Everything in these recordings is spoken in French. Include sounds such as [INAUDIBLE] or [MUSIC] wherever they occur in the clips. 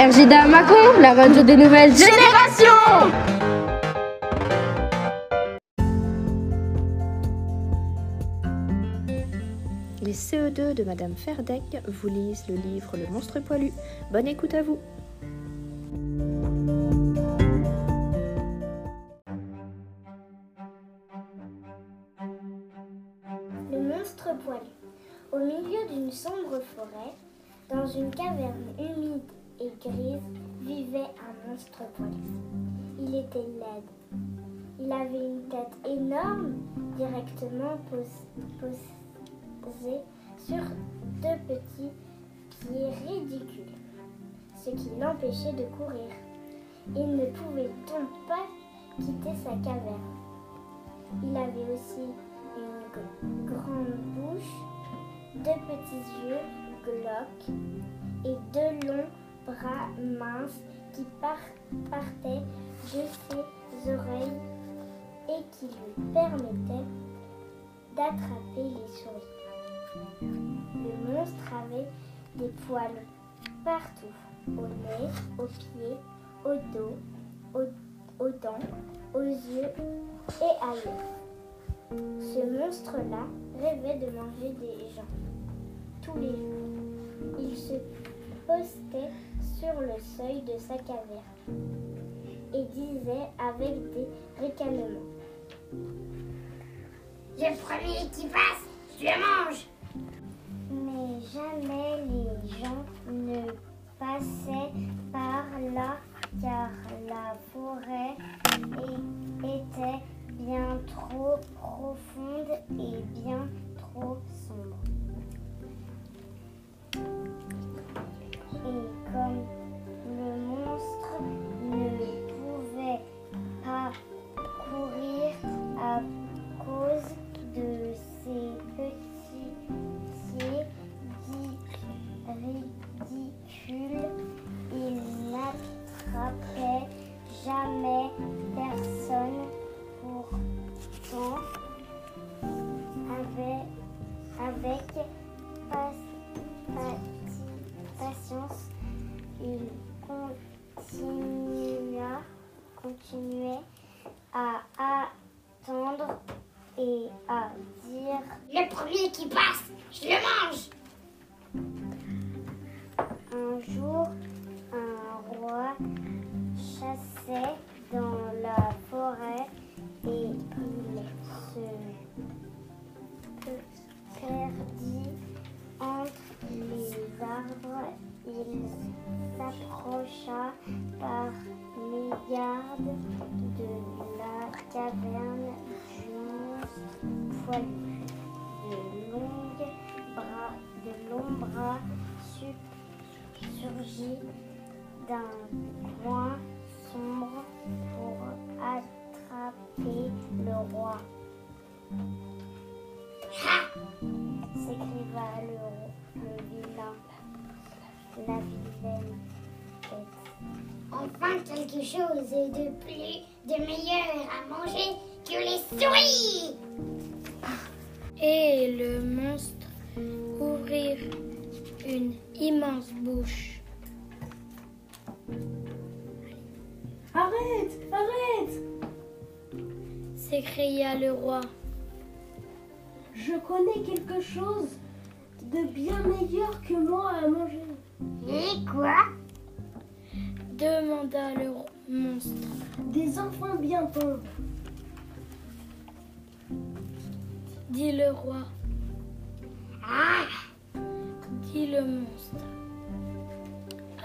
RJDA Macon, la radio des nouvelles générations Les CE2 de Madame Ferdec vous lisent le livre Le monstre poilu. Bonne écoute à vous. Le monstre poilu. Au milieu d'une sombre forêt, dans une caverne humide et grise, vivait un monstre poilu. Il était laide. Il avait une tête énorme, directement pos- posée sur deux petits pieds ridicules, ce qui l'empêchait de courir. Il ne pouvait donc pas quitter sa caverne. Il avait aussi une grande bouche, deux petits yeux glauques et deux longs bras minces qui par- partaient de ses oreilles et qui lui permettaient d'attraper les souris. Le monstre avait des poils partout, au nez, aux pieds, au dos, aux, aux dents, aux yeux et ailleurs. Ce monstre-là rêvait de manger des gens tous les jours. Il se postait sur le seuil de sa caverne et disait avec des ricanements. Le premier qui passe, je le mange. Mais jamais les ridicules, il n'attrapait jamais personne. Pourtant, avec, patience, il continua, continuait à attendre et à Le premier qui passe, je le mange. Un jour, un roi chassait dans la forêt et il se pe- perdit entre les arbres. Il s'approcha par mégarde de la caverne du poilu. Bras, de longs bras su- surgit d'un coin sombre pour attraper le roi. S'écria le, le vilain, la vilaine. Enfin quelque chose de plus, de meilleur à manger que les souris. Et le monstre ouvrir une immense bouche. Arrête Arrête S'écria le roi. Je connais quelque chose de bien meilleur que moi à manger. Et quoi? Demanda le monstre. Des enfants bien tendres. Dit le roi. Ah, Le monstre.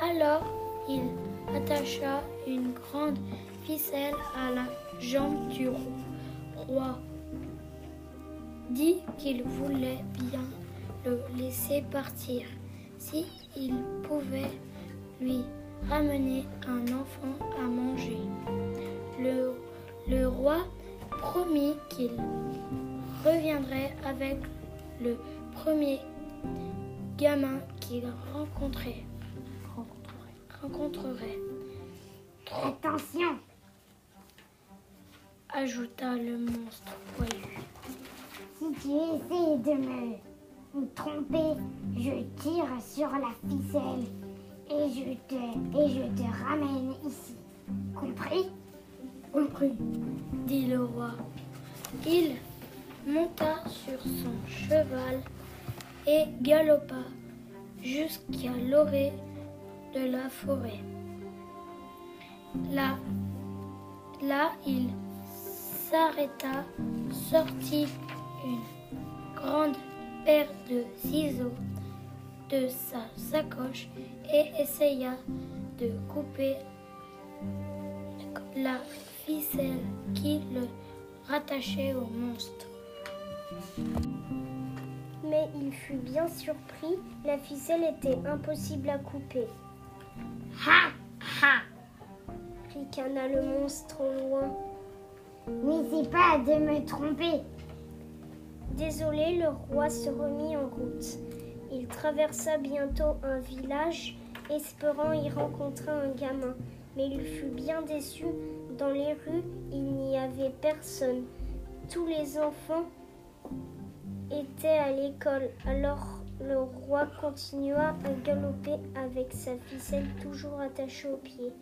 Alors il attacha une grande ficelle à la jambe du ro- roi. Dit qu'il voulait bien le laisser partir si il pouvait lui ramener un enfant à manger. Le, le roi promit qu'il reviendrait avec le premier gamin qu'il rencontrait. rencontrerait. attention. Ajouta le monstre poilu. Si tu essaies de me, me tromper, je tire sur la ficelle et je te, et je te ramène ici. Compris? Compris. dit le roi. Il monta sur son cheval et galopa jusqu'à l'orée de la forêt. Là, là il s'arrêta, sortit une grande paire de ciseaux de sa sacoche et essaya de couper la ficelle qui le rattachait au monstre. Mais il fut bien surpris, la ficelle était impossible à couper. Ha ha Ricana le monstre au loin. N'essaie pas de me tromper. Désolé, le roi se remit en route. Il traversa bientôt un village, espérant y rencontrer un gamin. Mais il fut bien déçu. Dans les rues, il n'y avait personne. Tous les enfants étaient à l'école. Alors le roi continua à galoper avec sa ficelle toujours attachée au pied.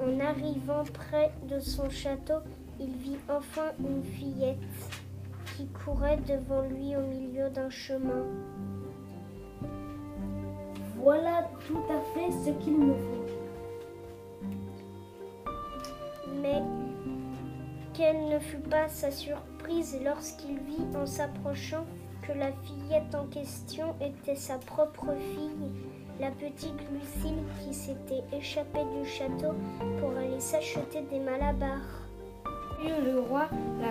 En arrivant près de son château, il vit enfin une fillette qui courait devant lui au milieu d'un chemin. Voilà tout à fait ce qu'il me faut. Mais quelle ne fut pas sa surprise lorsqu'il vit en s'approchant que la fillette en question était sa propre fille, la petite Lucille qui s'était échappée du château pour aller s'acheter des malabars. Puis le roi la,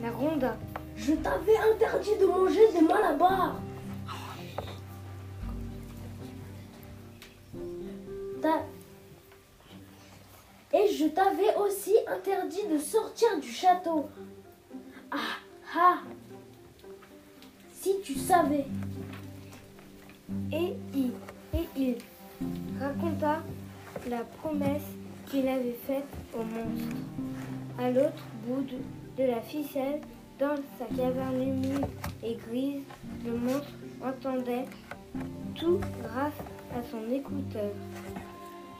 la gronda. Je t'avais interdit de manger des malabars. Je t'avais aussi interdit de sortir du château. Ah ah Si tu savais. Et il, et il raconta la promesse qu'il avait faite au monstre. À l'autre bout de, la ficelle, dans sa caverne humide et grise, le monstre entendait tout grâce à son écouteur.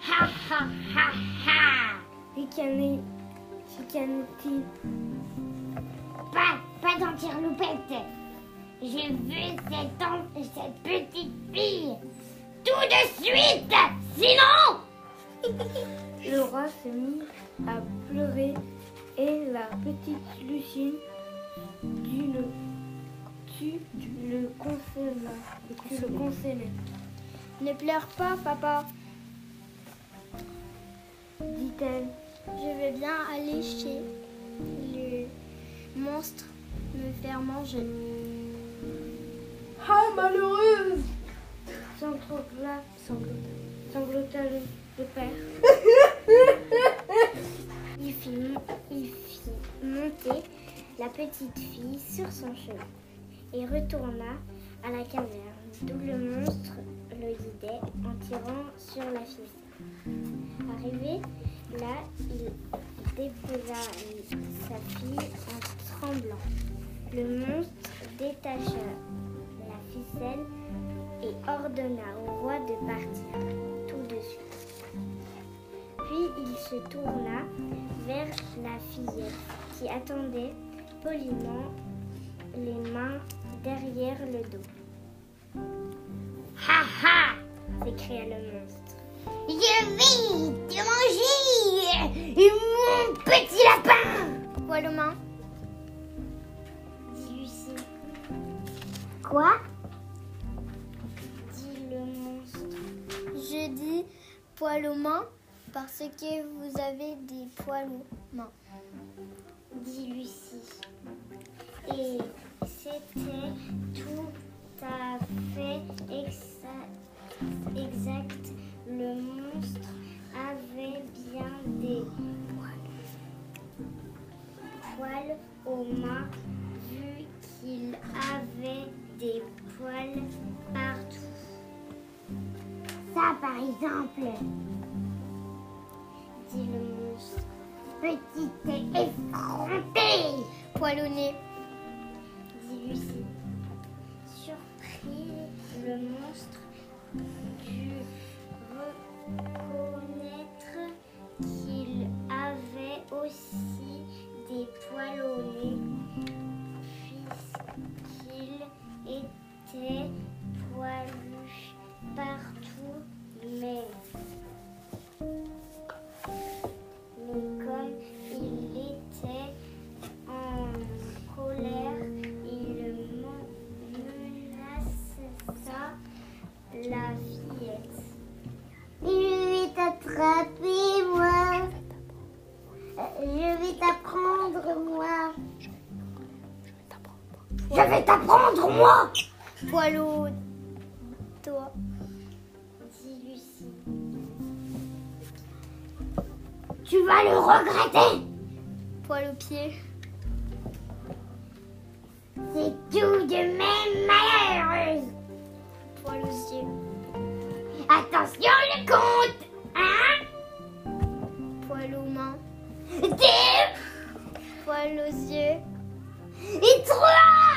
Ha ha ha ha Ricanait-il Pas, pas d'entirloupette. Je veux cette, en- cette petite fille. Tout de suite Sinon [LAUGHS] Le roi se mit à pleurer et la petite Lucine dut le, dut le le consoler. Ne pleure pas, papa. Je vais bien aller chez le monstre me faire manger. Ah malheureuse Sanglota, sanglota, sanglota le, le père. [LAUGHS] Il fit, il fit monter la petite fille sur son cheval et retourna à la caverne d'où le monstre le guidait en tirant sur la ficelle. Arrivé là, il déposa sa fille en tremblant. Le monstre détacha la ficelle et ordonna au roi de partir tout de suite. Puis il se tourna vers la fillette qui attendait poliment les mains derrière le dos. Ha ha s'écria le monstre. Je vais te manger Mon petit lapin Poil aux mains dit Lucie. Quoi Dit le monstre. Je dis poil aux mains parce que vous avez des poils aux mains. Dit Lucie. Et c'était tout à fait exa- exact. Le monstre avait bien des poils aux mains vu qu'il avait des poils partout. Ça par exemple dit le monstre. Petite effrontée Poil au nez, dit Lucie. Surpris, le monstre Pussy. Je vais t'apprendre, moi. Poilot, toi, dit Lucie. Tu vas le regretter. Poil aux pieds. C'est tout de même malheureuse. Poil aux yeux. Attention, le compte. Un, Poil aux mains. deux Poil aux yeux. et trois.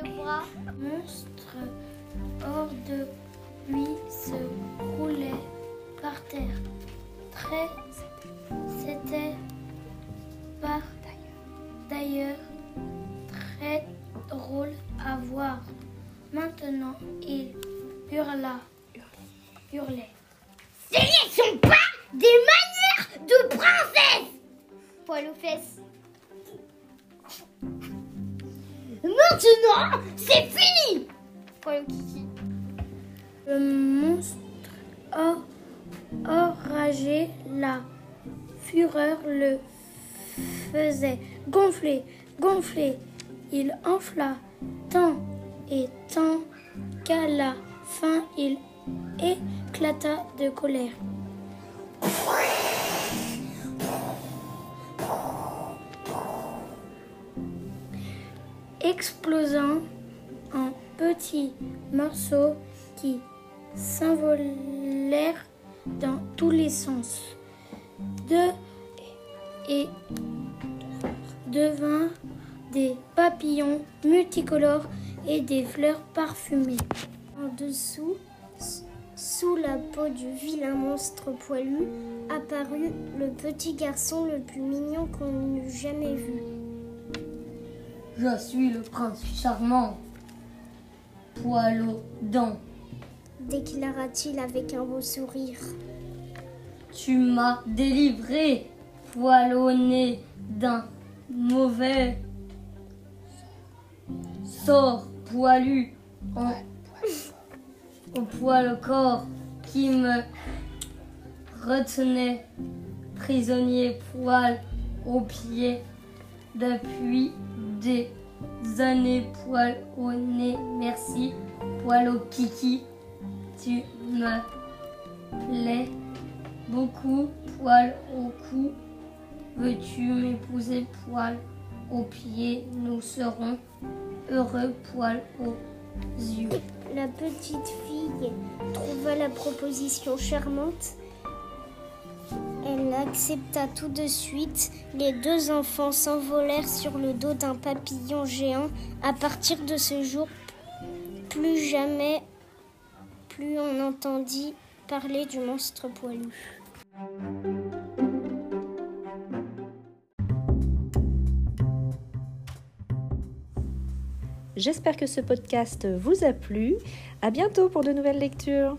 Aux bras. monstre hors de lui se roulait par terre. Très, c'était par d'ailleurs très drôle à voir. Maintenant, il hurla, hurlait. Ce ne sont pas des manières de princesse. Poil aux fesses. Maintenant, c'est fini. Le monstre or- enragé, la fureur le faisait gonfler, gonfler. Il enfla tant et tant qu'à la fin il éclata de colère. Explosant en petits morceaux qui s'envolèrent dans tous les sens. De et devinrent des papillons multicolores et des fleurs parfumées. En dessous, sous la peau du vilain monstre poilu, apparut le petit garçon le plus mignon qu'on eût jamais vu. Je suis le prince charmant. Poil aux dents. Déclara-t-il avec un beau sourire. Tu m'as délivré, poil au nez d'un mauvais sort poilu en, au poil au corps qui me retenait prisonnier poil aux pieds depuis des années poil au nez merci poil au kiki tu me plais beaucoup, poil au cou. Veux-tu m'épouser, poil aux pieds Nous serons heureux, poil aux yeux. La petite fille trouva la proposition charmante. Accepta tout de suite. Les deux enfants s'envolèrent sur le dos d'un papillon géant. À partir de ce jour, plus jamais, plus on entendit parler du monstre poilu. J'espère que ce podcast vous a plu. À bientôt pour de nouvelles lectures.